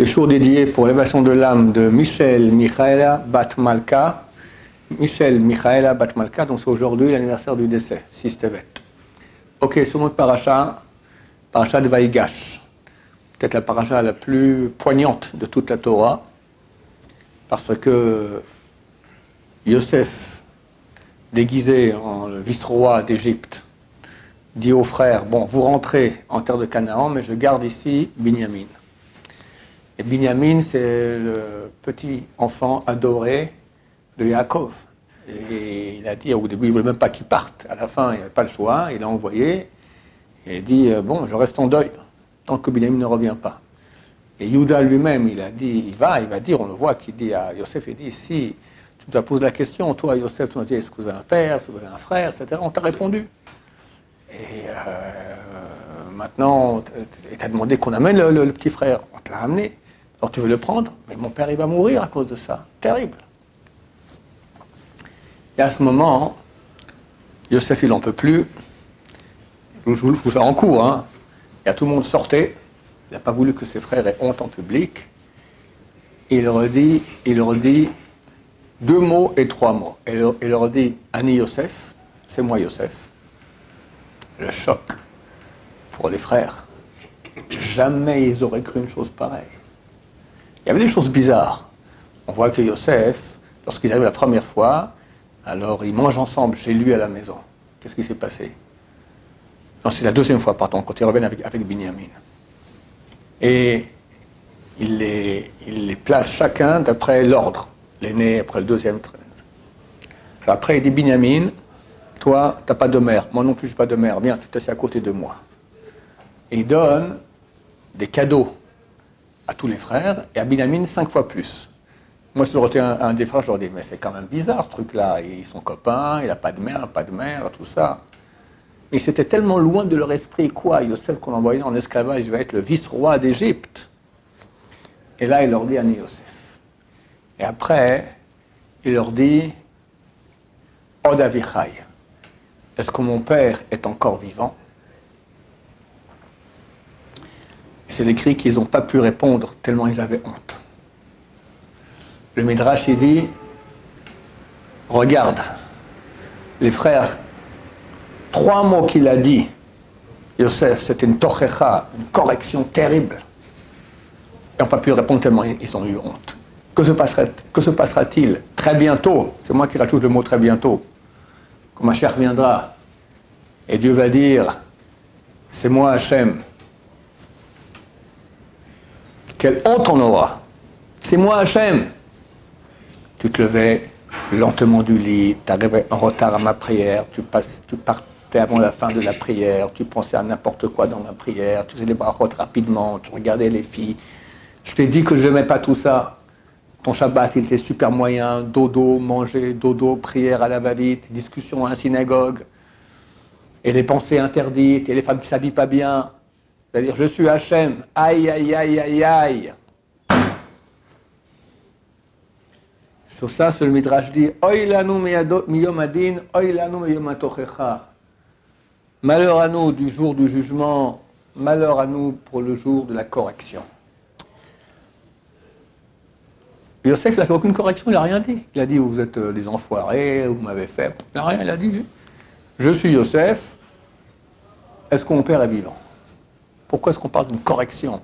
Ce jour dédié pour l'élévation de l'âme de Michel Michaela Batmalka. Michel Michaela Batmalka, donc c'est aujourd'hui l'anniversaire du décès, Sistevet. Ok, sur notre paracha, paracha de Vaïgash. Peut-être la paracha la plus poignante de toute la Torah, parce que Yosef, déguisé en vice-roi d'Égypte, dit aux frères, bon, vous rentrez en terre de Canaan, mais je garde ici Binyamin. Et Binyamin, c'est le petit enfant adoré de Yaakov. Et il a dit, au début, il ne voulait même pas qu'il parte. À la fin, il n'avait pas le choix, il a envoyé. Et il dit, euh, bon, je reste en deuil, tant que Binyamin ne revient pas. Et Yuda lui-même, il a dit, il va, il va dire, on le voit, qu'il dit à Yosef, il dit, si tu te poses la question, toi, Yosef, tu m'as dit, est-ce que vous avez un père, est-ce que vous avez un frère, etc. On t'a répondu. Et euh, maintenant, tu as demandé qu'on amène le, petit frère. On te l'a amené. Alors tu veux le prendre Mais mon père, il va mourir à cause de ça. Terrible. Et à ce moment, Yosef, il n'en peut plus. Je vous le faire en cours. Hein. Et tout le monde sortait. Il n'a pas voulu que ses frères aient honte en public. Il leur dit, il leur dit deux mots et trois mots. Et il leur dit Annie Yosef, c'est moi Yosef le choc pour les frères. Jamais ils auraient cru une chose pareille. Il y avait des choses bizarres. On voit que Yosef, lorsqu'il arrive la première fois, alors ils mangent ensemble chez lui à la maison. Qu'est-ce qui s'est passé? Non, c'est la deuxième fois, pardon, quand ils reviennent avec, avec Binyamin. Et il les, place chacun d'après l'ordre. L'aîné après le deuxième. Après, il dit Binyamin, toi, tu n'as pas de mère. Moi non plus, je n'ai pas de mère. Viens, tu t'assieds à côté de moi. Et il donne des cadeaux à tous les frères et à Binyamin cinq fois plus. Moi, si j'aurais un, un, des frères, j'aurais dit, mais c'est quand même bizarre ce truc-là. Ils sont copains, il n'a pas de mère, pas de mère, tout ça. Mais c'était tellement loin de leur esprit, quoi, Yosef qu'on envoyait en esclavage, il va être le vice-roi d'Égypte. Et là, il leur dit à Yosef. Et après, il leur dit, Odavichai. Est-ce que mon père est encore vivant? C'est écrit qu'ils n'ont pas pu répondre tellement ils avaient honte. Le Midrash, il dit, regarde, les frères, trois mots qu'il a dit, Yosef, c'était une tochecha, une correction terrible. Ils n'ont pas pu répondre tellement ils ont eu honte. Que se, que se passera-t-il très bientôt? C'est moi qui rajoute le mot très bientôt quand ma chère viendra, et Dieu va dire, c'est moi Hachem, quelle honte on aura. C'est moi Hachem. Tu te levais lentement du lit, tu arrivais en retard à ma prière, tu, tu partais avant la fin de la prière, tu pensais à n'importe quoi dans ma prière, tu faisais les bras rapidement, tu regardais les filles. Je t'ai dit que je n'aimais pas tout ça. Ton Shabbat, il était super moyen, dodo, manger, dodo, prière à la va-vite, discussion à la synagogue, et les pensées interdites, et les femmes qui ne s'habillent pas bien. C'est-à-dire, je suis Hachem, aïe, aïe, aïe, aïe, aïe. Sur ça, ce Midrash dit, Malheur à nous du jour du jugement, malheur à nous pour le jour de la correction. Yosef, n'a fait aucune correction, il n'a rien dit. Il a dit, vous êtes euh, des enfoirés, vous m'avez fait. Il n'a rien, il a dit, je suis Yosef, est-ce que mon père est vivant? Pourquoi est-ce qu'on parle d'une correction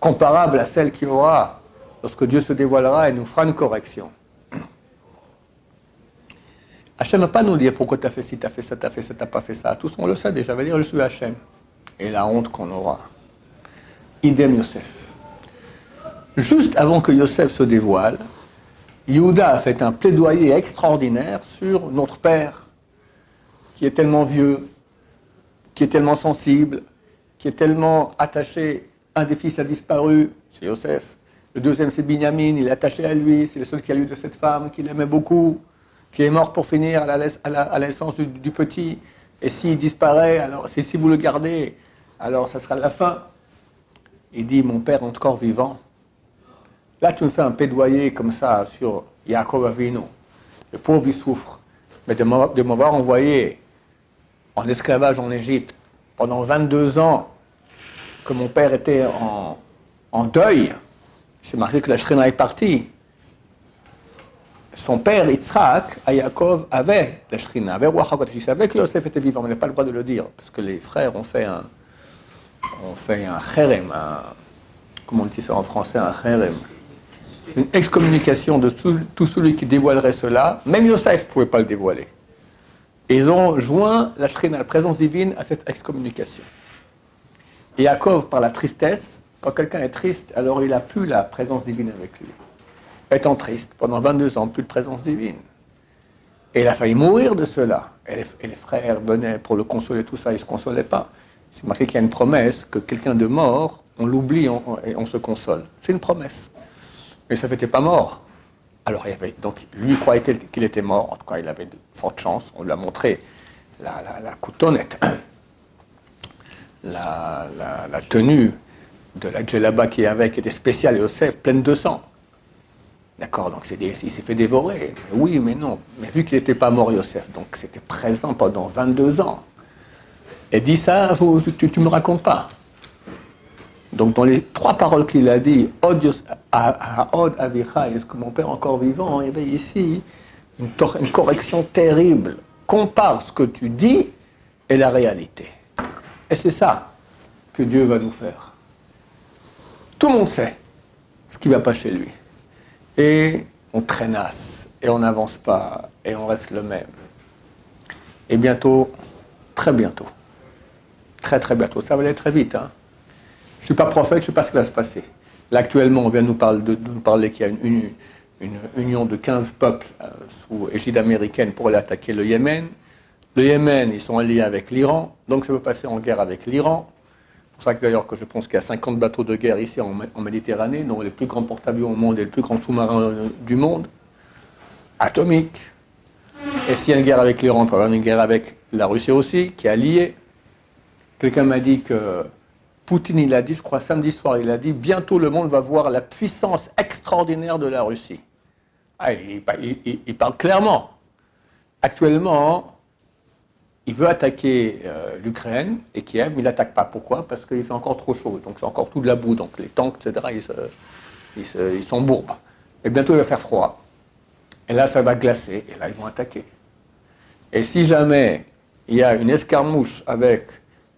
comparable à celle qui aura lorsque Dieu se dévoilera et nous fera une correction? Hachem ne va pas nous dire pourquoi tu as fait ci, tu as fait ça, tu as fait ça, tu pas fait ça. Tous on le sait déjà, va dire je suis Hachem. Et la honte qu'on aura. Idem Yosef. Juste avant que Yosef se dévoile, Yehuda a fait un plaidoyer extraordinaire sur notre père, qui est tellement vieux, qui est tellement sensible, qui est tellement attaché. Un des fils a disparu, c'est Yosef. Le deuxième, c'est Binyamin, il est attaché à lui, c'est le seul qui a eu de cette femme qu'il aimait beaucoup, qui est mort pour finir à la du, petit. Et s'il disparaît, alors si vous le gardez, alors ça sera la fin. Il dit, mon père encore vivant, Là, tu me fais un plaidoyer comme ça sur Yaakov Avinu. Le pauvre, il souffre. Mais de m'avoir envoyé en esclavage en Égypte pendant 22 ans, que mon père était en, deuil, c'est marqué que la Shrina est partie. Son père, Yitzhak, à Yaakov, avait la Shrina, avait Roi Il savait que Yosef était vivant, mais il n'a pas le droit de le dire, parce que les frères ont fait un, ont fait un cherem, un, comment on dit ça en français, un cherem, une excommunication de tout, celui qui dévoilerait cela. Même Yosef ne pouvait pas le dévoiler. Ils ont joint la Shrina, la présence divine, à cette excommunication. Et Yaakov, par la tristesse, quand quelqu'un est triste, alors il n'a plus la présence divine avec lui. Étant triste, pendant 22 ans, plus de présence divine. Et il a failli mourir de cela. Et les, frères venaient pour le consoler, tout ça, il ne se consolait pas. C'est marqué qu'il y a une promesse que quelqu'un de mort, on l'oublie et on se console. C'est une promesse. Mais ça n'était pas mort. Alors il avait, donc lui croyait qu'il était mort, en tout cas il avait de fortes chances, on lui a montré la, la, coutonnette, la, la, tenue de la djellaba qui avait, qui était spéciale, Yosef, pleine de sang. D'accord, donc il s'est fait dévorer. Oui, mais non. Mais vu qu'il n'était pas mort, Yosef, donc c'était présent pendant 22 ans. Et dit ça, tu ne me racontes pas. Donc dans les trois paroles qu'il a dit, Od Avicha, est-ce que mon père est encore vivant? Il y avait ici une, une correction terrible. Compare ce que tu dis et la réalité. Et c'est ça que Dieu va nous faire. Tout le monde sait ce qui ne va pas chez lui. Et on traînasse, et on n'avance pas, et on reste le même. Et bientôt, très bientôt, très très bientôt, ça va aller très vite. Hein. Je ne suis pas prophète, je ne sais pas ce qui va se passer. Actuellement, on vient de nous parler, qu'il y a une, union de 15 peuples euh, sous égide américaine pour aller attaquer le Yémen. Le Yémen, ils sont alliés avec l'Iran, donc ça veut passer en guerre avec l'Iran. C'est pour ça que d'ailleurs que je pense qu'il y a 50 bateaux de guerre ici en, Méditerranée, dont les plus grands porte-avions au monde et les plus grands sous-marins euh, du monde, atomiques. Et s'il y a une guerre avec l'Iran, il peut y avoir une guerre avec la Russie aussi, qui est alliée. Quelqu'un m'a dit que Poutine, il a dit, je crois samedi soir, il a dit, bientôt le monde va voir la puissance extraordinaire de la Russie. Ah, il, parle clairement. Actuellement, il veut attaquer euh, l'Ukraine et Kiev, mais il n'attaque pas. Pourquoi? Parce qu'il fait encore trop chaud, donc c'est encore tout de la boue, donc les tanks, etc., ils, bourbes. Et bientôt, il va faire froid. Et là, ça va glacer, et là, ils vont attaquer. Et si jamais il y a une escarmouche avec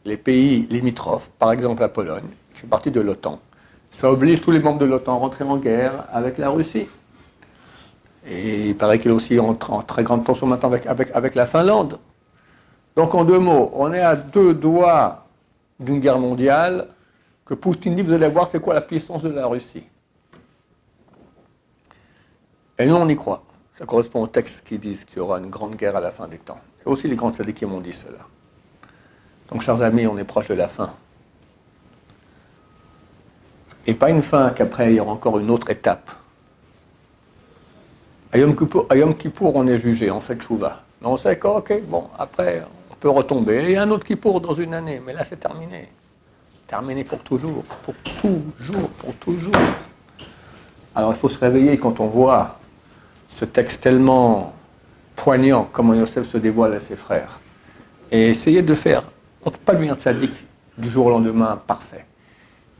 les pays limitrophes, par exemple la Pologne, qui fait partie de l'OTAN, ça oblige tous les membres de l'OTAN à rentrer en guerre avec la Russie. Et il paraît qu'il est aussi en, très grande tension maintenant avec, avec, avec la Finlande. Donc en deux mots, on est à deux doigts d'une guerre mondiale que Poutine dit, vous allez voir c'est quoi la puissance de la Russie. Et nous on y croit. Ça correspond aux textes qui disent qu'il y aura une grande guerre à la fin des temps. Et aussi les grands qui m'ont dit cela. Donc, chers amis, on est proche de la fin. Et pas une fin qu'après, il y aura encore une autre étape. À Yom Kippour, on est jugé, on fait chouva. Mais on sait que, ok, bon, après, on peut retomber. Et un autre Kippour dans une année, mais là, c'est terminé. Terminé pour toujours, pour toujours, pour toujours. Alors, il faut se réveiller quand on voit ce texte tellement poignant, comment Yosef se dévoile à ses frères. Et essayer de faire on ne peut pas lui un sadique du jour au lendemain parfait.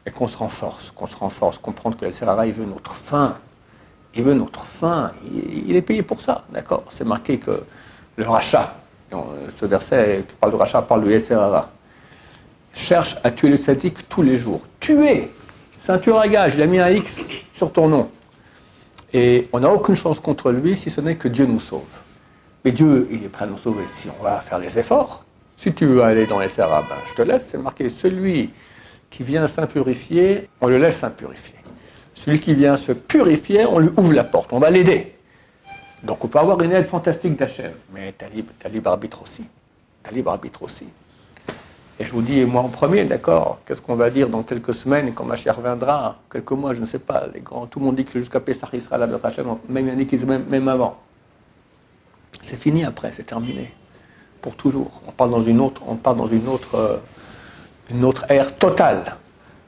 Et qu'on se renforce, qu'on se renforce, comprendre que le il veut notre fin. Il veut notre fin. Il, est payé pour ça, d'accord C'est marqué que le rachat, ce verset qui parle de rachat parle de Serrara, cherche à tuer le sadique tous les jours. Tuer C'est un tueur à gage, il a mis un X sur ton nom. Et on n'a aucune chance contre lui si ce n'est que Dieu nous sauve. Mais Dieu, il est prêt à nous sauver si on va faire les efforts. Si tu veux aller dans les ben, je te laisse, c'est marqué celui qui vient s'impurifier, on le laisse s'impurifier. Celui qui vient se purifier, on lui ouvre la porte, on va l'aider. Donc on peut avoir une aide fantastique d'Hachem, mais tu as, libre, arbitre aussi. Libre arbitre aussi. Et je vous dis, moi en premier, d'accord, qu'est-ce qu'on va dire dans quelques semaines quand ma chère reviendra Quelques mois, je ne sais pas. Les tout le monde dit que jusqu'à Pessah, il sera là, de Hachem, même même, même avant. C'est fini après, c'est terminé pour toujours. On part dans une autre, on part dans une autre, euh, une autre ère totale.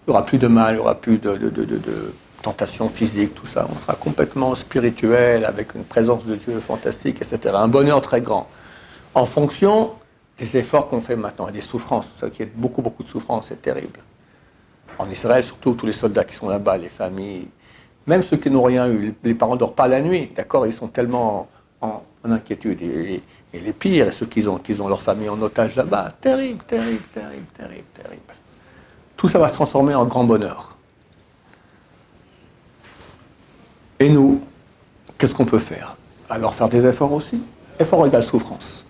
Il n'y aura plus de mal, il n'y aura plus de, de, de, tout ça. On sera complètement spirituel, avec une présence de Dieu fantastique, etc. Un bonheur très grand. En fonction des efforts qu'on fait maintenant et des souffrances. Ça qui est beaucoup, beaucoup de souffrances, c'est terrible. En Israël, surtout, tous les soldats qui sont là-bas, les familles, Même ceux qui n'ont rien eu, les parents ne dorment pas la nuit, d'accord Ils sont tellement en, inquiétude. Et, les pires, ceux qui ont, qui ont leur famille en otage là-bas, terrible, terrible, terrible, terrible, terrible. Tout ça va se transformer en grand bonheur. Et nous, qu'est-ce qu'on peut faire? Alors faire des efforts aussi. Effort égale souffrance.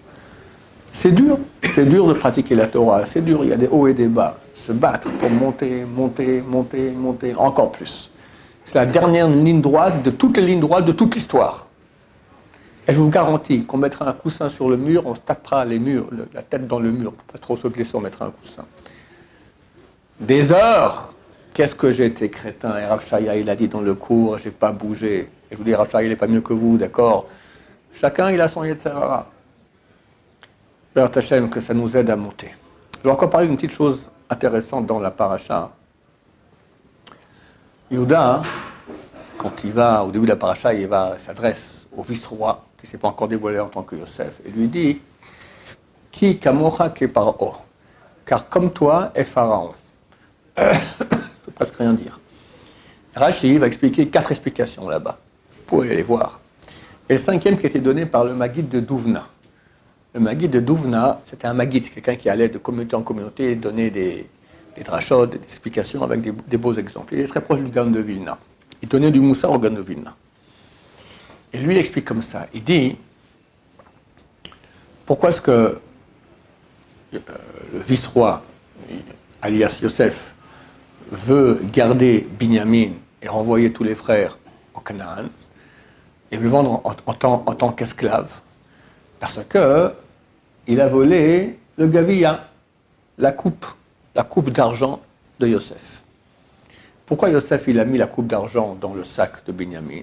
C'est dur, c'est dur de pratiquer la Torah, c'est dur, il y a des hauts et des bas. Se battre pour monter, monter, monter, monter, encore plus. C'est la dernière ligne droite de toutes les lignes droites de toute l'histoire. Et je vous garantis qu'on mettra un coussin sur le mur, on se tapera les murs, la tête dans le mur, pour pas trop se blesser, on mettra un coussin. Des heures Qu'est-ce que j'ai été crétin Et Rav il a dit dans le cours, j'ai pas bougé. Et je vous dis, Rav il n'est pas mieux que vous, d'accord? Chacun, il a son Yetzerara. Père Tachem, que ça nous aide à monter. Je vais encore parler d'une petite chose intéressante dans la paracha. Yehuda, quand il va, au début de la paracha, il va, s'adresse au vice-roi, qui ne s'est pas encore dévoilé en tant que Yosef, et lui dit Qui kamocha ke paro Car comme toi est Pharaon. ne peut presque rien dire. Rachid va expliquer quatre explications là-bas. Vous pouvez aller voir. Et le cinquième qui a été donné par le Maguide de Douvna. Le Maguide de Douvna, c'était un Maguide, quelqu'un qui allait de communauté en communauté donner des, des des explications avec des, beaux exemples. Il est très proche du Gan de Vilna. Il donnait du Moussa au Gan de Vilna. Et lui, il explique comme ça. Il dit pourquoi est-ce que euh, le vice-roi, alias Yosef, veut garder Binyamin et renvoyer tous les frères en Canaan et le vendre en, tant, qu'esclave Parce que il a volé le Gavia, la coupe, la coupe d'argent de Yosef. Pourquoi Yosef il a mis la coupe d'argent dans le sac de Binyamin?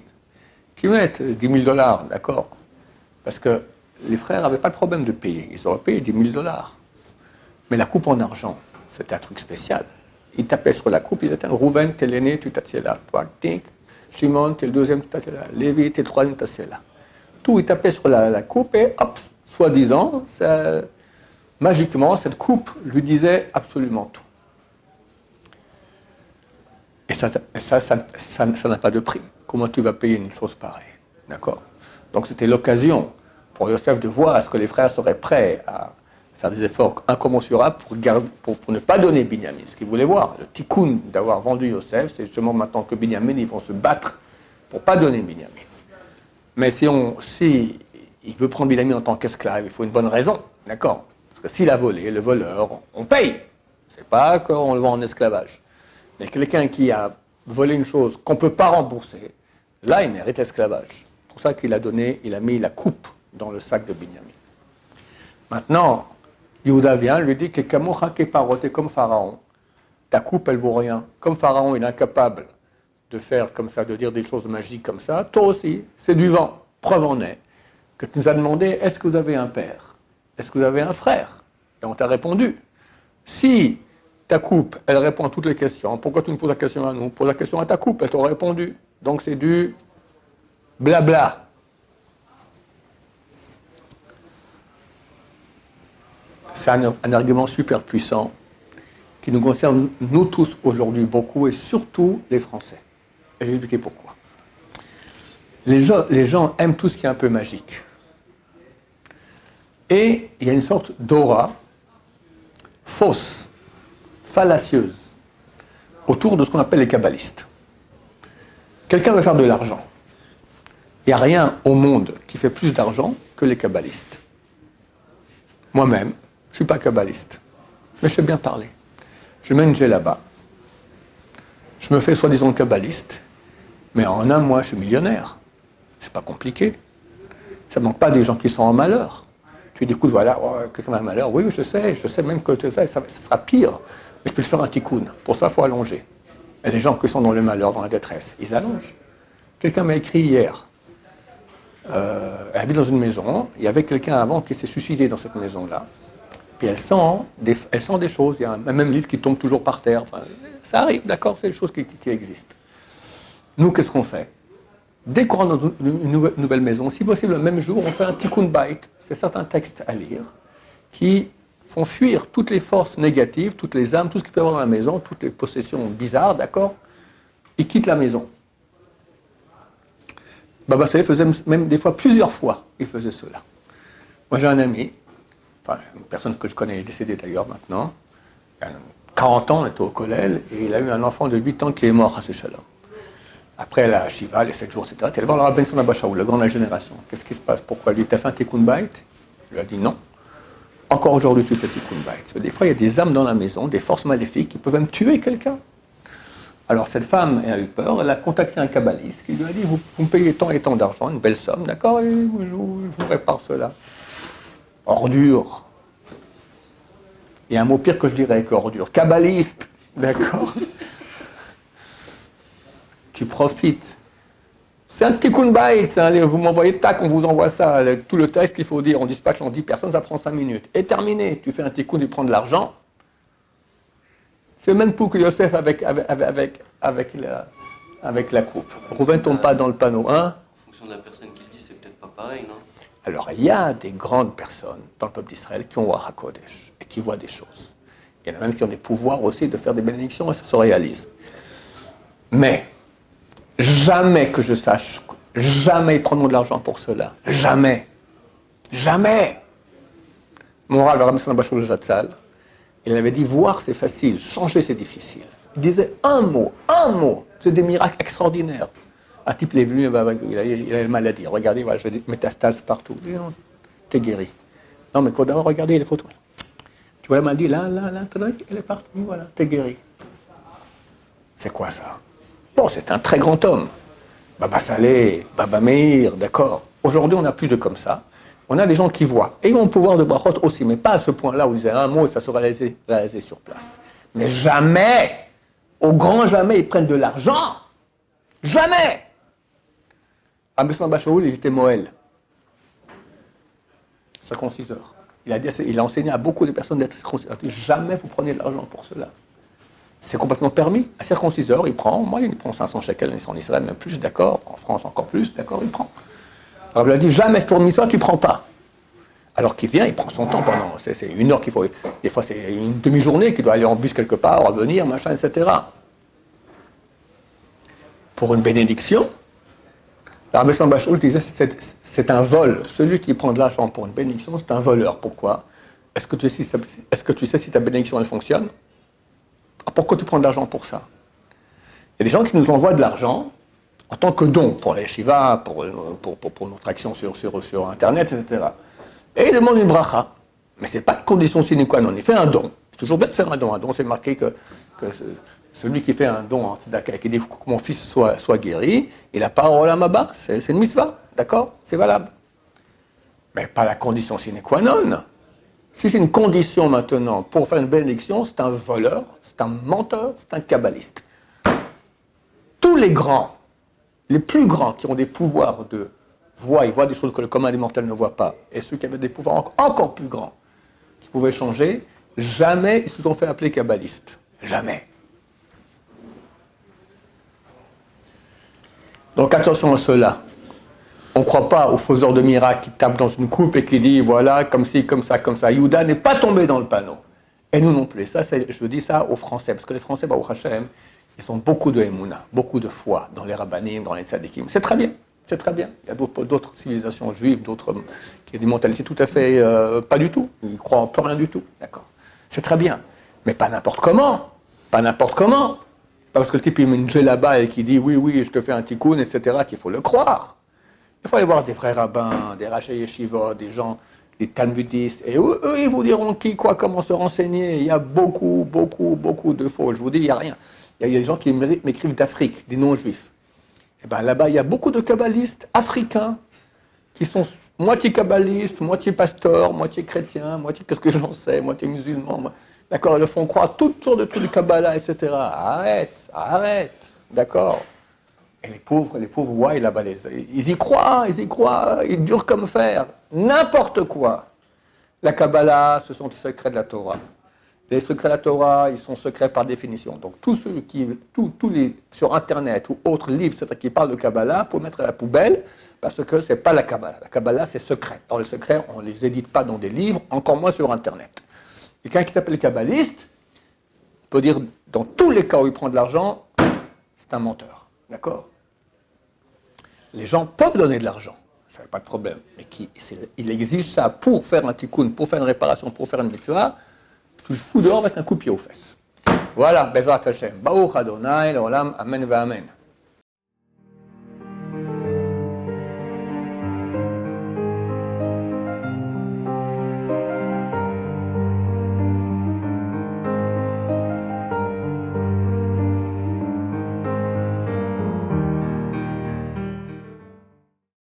Mettent 10 000 dollars, d'accord Parce que les frères n'avaient pas de problème de payer. Ils auraient payé 10 000 dollars. Mais la coupe en argent, c'était un truc spécial. Il tapait sur la coupe, il disait Rouven, t'es l'aîné, tu t'assieds là. Toi, tink. Shimon, t'es le deuxième, tu t'assieds là. Lévi, t'es le troisième, tu t'assieds là. Tout, il tapait sur la, coupe et hop, soi-disant, magiquement, cette coupe lui disait absolument tout. Et ça, ça, ça n'a pas de prix. Comment tu vas payer une chose pareille D'accord? Donc c'était l'occasion pour Yosef de voir est-ce que les frères seraient prêts à faire des efforts incommensurables pour, ne pas donner Binyamin. Ce qu'ils voulaient voir, le tikkun d'avoir vendu Yosef, c'est justement maintenant que Binyamin, ils vont se battre pour ne pas donner Binyamin. Mais si, on, si il veut prendre Binyamin en tant qu'esclave, il faut une bonne raison, d'accord? Parce que s'il a volé, le voleur, on paye. C'est pas qu'on le vend en esclavage. Mais quelqu'un qui a volé une chose qu'on ne peut pas rembourser, là, il mérite l'esclavage. C'est pour ça qu'il a donné, il a mis la coupe dans le sac de Binyamin. Maintenant, Yehuda vient, lui dit que comme Pharaon. Ta coupe, elle vaut rien. Comme Pharaon, il est incapable de faire comme ça, de dire des choses magiques comme ça, toi aussi, c'est du vent. Preuve en est que tu nous as demandé est-ce que vous avez un père? Est-ce que vous avez un frère? Et on t'a répondu. Si ta coupe, elle répond à toutes les questions, pourquoi tu nous poses la question à nous? Pose la question à ta coupe, elle t'a répondu. Donc c'est du blabla. c'est un, argument super puissant qui nous concerne nous tous aujourd'hui beaucoup et surtout les Français. Et je vais expliquer pourquoi. Les gens aiment tout ce qui est un peu magique. Et il y a une sorte d'aura fausse, fallacieuse, autour de ce qu'on appelle les kabbalistes. Quelqu'un veut faire de l'argent. Il n'y a rien au monde qui fait plus d'argent que les kabbalistes. Moi-même, je ne suis pas kabbaliste, mais je sais bien parler. Je mets une là-bas. Je me fais soi-disant kabbaliste, mais en un mois, je suis millionnaire. C'est pas compliqué. Ça ne manque pas des gens qui sont en malheur. Tu dis, écoute, voilà, oh, quelqu'un a un malheur. Oui, je sais, je sais même que ça, ça, sera pire. Mais je peux le faire un tikkun. Pour ça, il faut allonger. Et les gens qui sont dans le malheur, dans la détresse, ils allongent. Quelqu'un m'a écrit hier. Euh, elle habite dans une maison. Il y avait quelqu'un avant qui s'est suicidé dans cette maison-là. Puis elle sent des, elle sent des choses. Il y a un même livre qui tombe toujours par terre. Enfin, ça arrive, d'accord, c'est des choses qui, existent. Nous, qu'est-ce qu'on fait? Dès qu'on rentre dans une nouvelle, maison, si possible le même jour, on fait un tikkun bait. C'est certains textes à lire qui font fuir toutes les forces négatives, toutes les âmes, tout ce qu'il peut y avoir dans la maison, toutes les possessions bizarres, d'accord? Ils quittent la maison. Baba Saleh faisait même des fois plusieurs fois, il faisait cela. Moi j'ai un ami, enfin une personne que je connais, est décédée d'ailleurs maintenant, il y a 40 ans, on était au collège, et il a eu un enfant de 8 ans qui est mort à ce shalom. Après la Shiva, les 7 jours, etc., il allé voir le rabbin Son le grand de la génération. Qu'est-ce qui se passe? Pourquoi lui, t'as fait un tikkun bait? Il lui a dit non. Encore aujourd'hui, tu fais tikkun bait. Des fois, il y a des âmes dans la maison, des forces maléfiques qui peuvent même tuer quelqu'un. Alors cette femme a eu peur, elle a contacté un kabbaliste qui lui a dit vous, me payez tant et tant d'argent, une belle somme, d'accord, et je, vous répare cela. Ordure. Il y a un mot pire que je dirais qu'ordure. Kabbaliste, d'accord tu profites. C'est un tikkun bayit, vous m'envoyez tac, on vous envoie ça, tout le texte qu'il faut dire, on dispatch en 10 personnes, ça prend 5 minutes. Et terminé, tu fais un tikkun, tu prends de l'argent. C'est même pour que Yosef avec, avec, avec, la, avec la coupe. Rouvain ne tombe pas dans le panneau. Hein en fonction de la personne qui le dit, c'est peut-être pas pareil, non? Alors, il y a des grandes personnes dans le peuple d'Israël qui ont Kodesh et qui voient des choses. Il y en a même qui ont des pouvoirs aussi de faire des bénédictions et ça se réalise. Mais, Jamais que je sache, jamais ils prendront de l'argent pour cela. Jamais. Jamais. Zatzal, il avait dit voir c'est facile, changer c'est difficile. Il disait un mot, un mot, c'est des miracles extraordinaires. Un type est venu, il a, il a une maladie. Regardez, voilà, j'ai des métastases partout. T'es guéri. Non, mais d'abord, regardez les photos. Tu vois la maladie, là, là, là, elle est partie, voilà, t'es guéri. C'est quoi ça? C'est un très grand homme. Baba Saleh, Baba Meir, d'accord. Aujourd'hui, on n'a plus de comme ça. On a des gens qui voient. Et ont le pouvoir de brachot aussi, mais pas à ce point-là où ils disaient un mot et ça sera réalisé, sur place. Mais jamais, au grand jamais, ils prennent de l'argent. Jamais. Abdeslam Bachoul, il était Moël. Circonciseur. Il a, il a enseigné à beaucoup de personnes d'être circonciseurs. Jamais vous prenez de l'argent pour cela. C'est complètement permis. Un circonciseur, il prend, moi, il prend 500 shekels en Israël, même plus, d'accord. En France, encore plus, d'accord, il prend. Alors, lui ai dit, jamais pour ça, tu ne prends pas. Alors qu'il vient, il prend son temps pendant. C'est une heure qu'il faut. Des fois, c'est une demi-journée qu'il doit aller en bus quelque part, revenir, machin, etc. Pour une bénédiction, l'Arabie Bachoul disait c'est un vol. Celui qui prend de l'argent pour une bénédiction, c'est un voleur. Pourquoi? Est-ce que, tu sais, que tu sais si ta bénédiction elle fonctionne? Pourquoi tu prends de l'argent pour ça? Il y a des gens qui nous envoient de l'argent en tant que don pour les Shiva, pour, pour, notre action sur, Internet, etc. Et ils demandent une bracha. Mais ce n'est pas une condition sine qua non. Il fait un don. C'est toujours bien de faire un don. Un don, c'est marqué que, celui qui fait un don en tzedaka qui dit que mon fils soit, guéri, il n'a pas en Maba. C'est une mitzvah. D'accord? C'est valable. Mais pas la condition sine qua non. Si c'est une condition maintenant pour faire une bénédiction, c'est un voleur, c'est un menteur, c'est un kabbaliste. Tous les grands, les plus grands qui ont des pouvoirs de voix, ils voient des choses que le commun des mortels ne voit pas, et ceux qui avaient des pouvoirs encore plus grands, qui pouvaient changer, jamais ils se sont fait appeler kabbalistes. Jamais. Donc attention à cela. On ne croit pas aux faiseurs de miracles qui tapent dans une coupe et qui disent voilà, comme ci, comme ça, comme ça. Youda n'est pas tombé dans le panneau. Et nous non plus. Ça, je dis ça aux Français, parce que les Français, au Hachem, ils ont beaucoup de émouna, beaucoup de foi dans les rabbinim, dans les sadikim. C'est très bien, c'est très bien. Il y a d'autres civilisations juives, d'autres qui ont des mentalités tout à fait euh, pas du tout. Ils croient en plus rien du tout, d'accord. C'est très bien, mais pas n'importe comment, pas n'importe comment. Parce que le type il met une là-bas et qui dit oui, oui, je te fais un tikkun, etc., qu'il faut le croire. Il faut aller voir des frères rabbins, des rachés yeshiva, des gens les talmudistes, et eux, ils vous diront qui, quoi, comment se renseigner. Il y a beaucoup, beaucoup, beaucoup de faux. Je vous dis, il n'y a rien. Il y a des gens qui m'écrivent d'Afrique, des non-juifs. Et bien là-bas, il y a beaucoup de kabbalistes africains qui sont moitié kabbalistes, moitié pasteurs, moitié chrétiens, moitié qu'est-ce que j'en sais, moitié musulmans. D'accord Ils le font croire toutes sortes de trucs du Kabbalah, etc. Arrête, arrête. D'accord et les pauvres, les pauvres, ouais, là-bas, ils y croient, ils y croient, ils durent comme fer. N'importe quoi. La Kabbalah, ce sont les secrets de la Torah. Les secrets de la Torah, ils sont secrets par définition. Donc, tous ceux qui, tous, les, sur Internet ou autres livres qui parlent de Kabbalah, pour mettre à la poubelle, parce que ce n'est pas la Kabbalah. La Kabbalah, c'est secret. Dans les secrets, on ne les édite pas dans des livres, encore moins sur Internet. Et quelqu'un qui s'appelle kabbaliste, on peut dire, dans tous les cas où il prend de l'argent, c'est un menteur. D'accord les gens peuvent donner de l'argent, ça pas de problème, mais qui, il exige ça pour faire un tikkun, pour faire une réparation, pour faire une mitzvah, tu le fous dehors avec un coup de pied aux fesses. Voilà, Bezrat Hashem. Baruch Adonai, l'olam, amen amen.